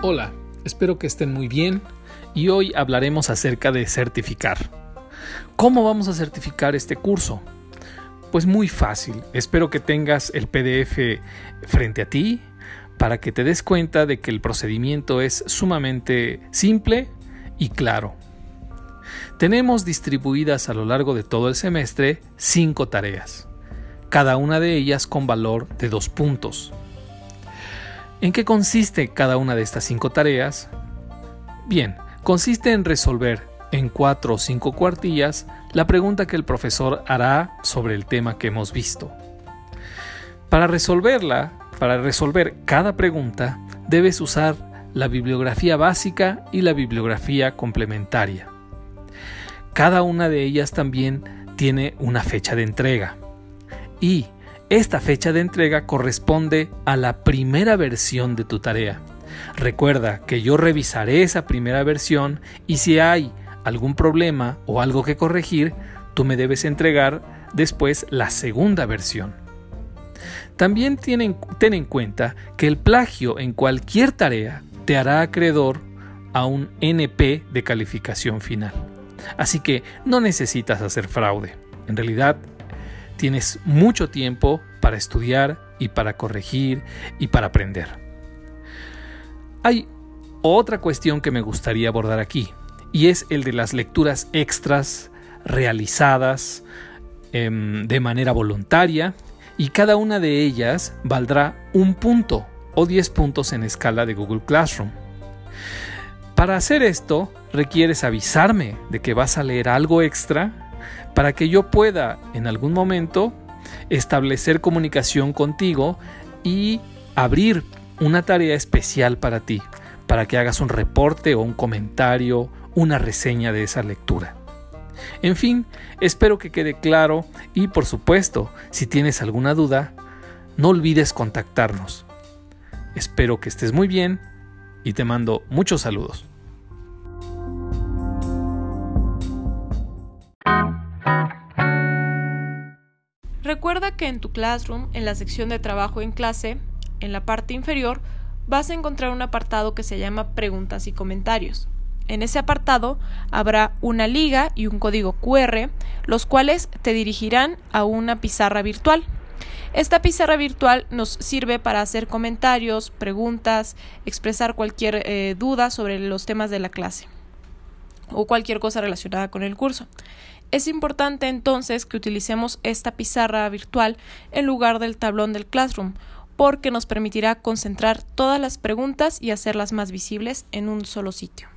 Hola, espero que estén muy bien y hoy hablaremos acerca de certificar. ¿Cómo vamos a certificar este curso? Pues muy fácil, espero que tengas el PDF frente a ti para que te des cuenta de que el procedimiento es sumamente simple y claro. Tenemos distribuidas a lo largo de todo el semestre cinco tareas, cada una de ellas con valor de dos puntos. ¿En qué consiste cada una de estas cinco tareas? Bien, consiste en resolver en cuatro o cinco cuartillas la pregunta que el profesor hará sobre el tema que hemos visto. Para resolverla, para resolver cada pregunta, debes usar la bibliografía básica y la bibliografía complementaria. Cada una de ellas también tiene una fecha de entrega. Y esta fecha de entrega corresponde a la primera versión de tu tarea. Recuerda que yo revisaré esa primera versión y si hay algún problema o algo que corregir, tú me debes entregar después la segunda versión. También ten en cuenta que el plagio en cualquier tarea te hará acreedor a un NP de calificación final. Así que no necesitas hacer fraude. En realidad, Tienes mucho tiempo para estudiar y para corregir y para aprender. Hay otra cuestión que me gustaría abordar aquí y es el de las lecturas extras realizadas em, de manera voluntaria y cada una de ellas valdrá un punto o 10 puntos en escala de Google Classroom. Para hacer esto requieres avisarme de que vas a leer algo extra para que yo pueda en algún momento establecer comunicación contigo y abrir una tarea especial para ti, para que hagas un reporte o un comentario, una reseña de esa lectura. En fin, espero que quede claro y por supuesto, si tienes alguna duda, no olvides contactarnos. Espero que estés muy bien y te mando muchos saludos. Recuerda que en tu Classroom, en la sección de trabajo en clase, en la parte inferior, vas a encontrar un apartado que se llama Preguntas y comentarios. En ese apartado habrá una liga y un código QR, los cuales te dirigirán a una pizarra virtual. Esta pizarra virtual nos sirve para hacer comentarios, preguntas, expresar cualquier eh, duda sobre los temas de la clase o cualquier cosa relacionada con el curso. Es importante entonces que utilicemos esta pizarra virtual en lugar del tablón del Classroom, porque nos permitirá concentrar todas las preguntas y hacerlas más visibles en un solo sitio.